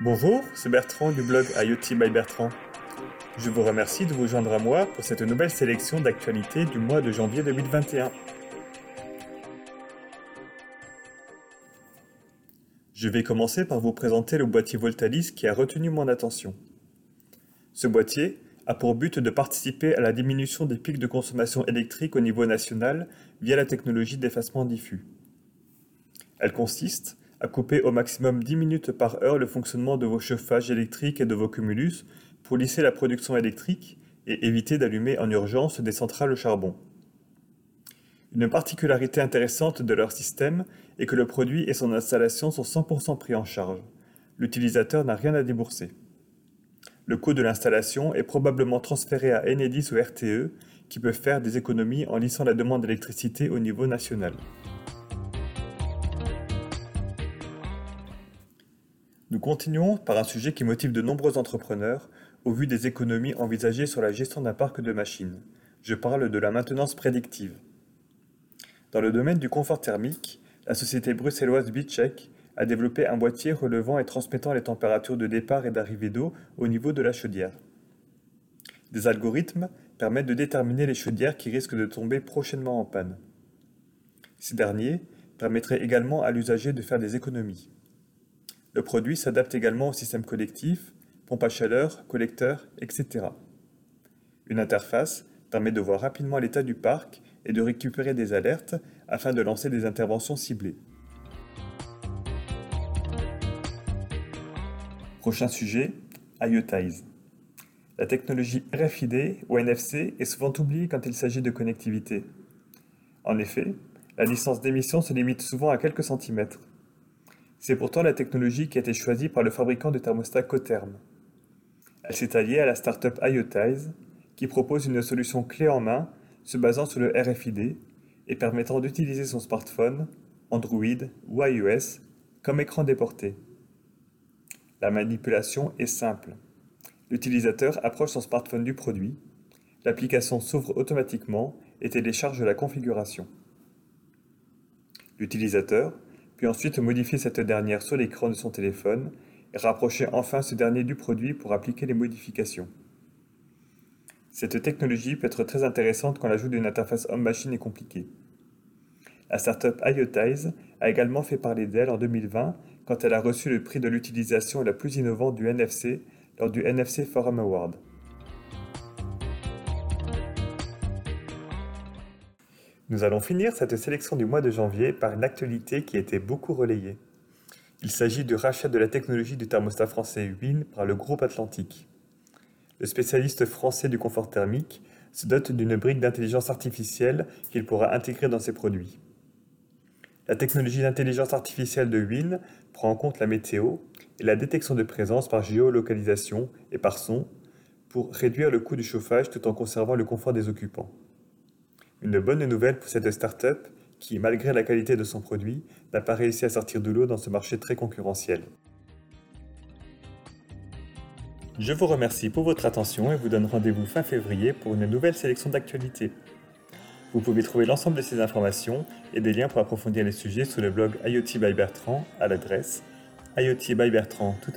Bonjour, c'est Bertrand du blog IoT by Bertrand. Je vous remercie de vous joindre à moi pour cette nouvelle sélection d'actualités du mois de janvier 2021. Je vais commencer par vous présenter le boîtier Voltalis qui a retenu mon attention. Ce boîtier a pour but de participer à la diminution des pics de consommation électrique au niveau national via la technologie d'effacement diffus. Elle consiste à couper au maximum 10 minutes par heure le fonctionnement de vos chauffages électriques et de vos cumulus pour lisser la production électrique et éviter d'allumer en urgence des centrales au charbon. Une particularité intéressante de leur système est que le produit et son installation sont 100% pris en charge. L'utilisateur n'a rien à débourser. Le coût de l'installation est probablement transféré à Enedis ou RTE qui peuvent faire des économies en lissant la demande d'électricité au niveau national. Nous continuons par un sujet qui motive de nombreux entrepreneurs au vu des économies envisagées sur la gestion d'un parc de machines. Je parle de la maintenance prédictive. Dans le domaine du confort thermique, la société bruxelloise Bitcheck a développé un boîtier relevant et transmettant les températures de départ et d'arrivée d'eau au niveau de la chaudière. Des algorithmes permettent de déterminer les chaudières qui risquent de tomber prochainement en panne. Ces derniers permettraient également à l'usager de faire des économies. Le produit s'adapte également au système collectif, pompe à chaleur, collecteur, etc. Une interface permet de voir rapidement l'état du parc et de récupérer des alertes afin de lancer des interventions ciblées. Prochain sujet, IoTize. La technologie RFID ou NFC est souvent oubliée quand il s'agit de connectivité. En effet, la distance d'émission se limite souvent à quelques centimètres. C'est pourtant la technologie qui a été choisie par le fabricant de thermostats Cotherm. Elle s'est alliée à la startup IoTize, qui propose une solution clé en main se basant sur le RFID et permettant d'utiliser son smartphone, Android ou iOS comme écran déporté. La manipulation est simple. L'utilisateur approche son smartphone du produit, l'application s'ouvre automatiquement et télécharge la configuration. L'utilisateur puis ensuite modifier cette dernière sur l'écran de son téléphone et rapprocher enfin ce dernier du produit pour appliquer les modifications. Cette technologie peut être très intéressante quand l'ajout d'une interface homme-machine est compliqué. La startup IoTize a également fait parler d'elle en 2020 quand elle a reçu le prix de l'utilisation la plus innovante du NFC lors du NFC Forum Award. Nous allons finir cette sélection du mois de janvier par une actualité qui a été beaucoup relayée. Il s'agit du rachat de la technologie du thermostat français WIN par le groupe Atlantique. Le spécialiste français du confort thermique se dote d'une brique d'intelligence artificielle qu'il pourra intégrer dans ses produits. La technologie d'intelligence artificielle de WIN prend en compte la météo et la détection de présence par géolocalisation et par son pour réduire le coût du chauffage tout en conservant le confort des occupants. Une bonne nouvelle pour cette start-up qui, malgré la qualité de son produit, n'a pas réussi à sortir de l'eau dans ce marché très concurrentiel. Je vous remercie pour votre attention et vous donne rendez-vous fin février pour une nouvelle sélection d'actualités. Vous pouvez trouver l'ensemble de ces informations et des liens pour approfondir les sujets sur le blog IoT by Bertrand à l'adresse iotbybertrand tout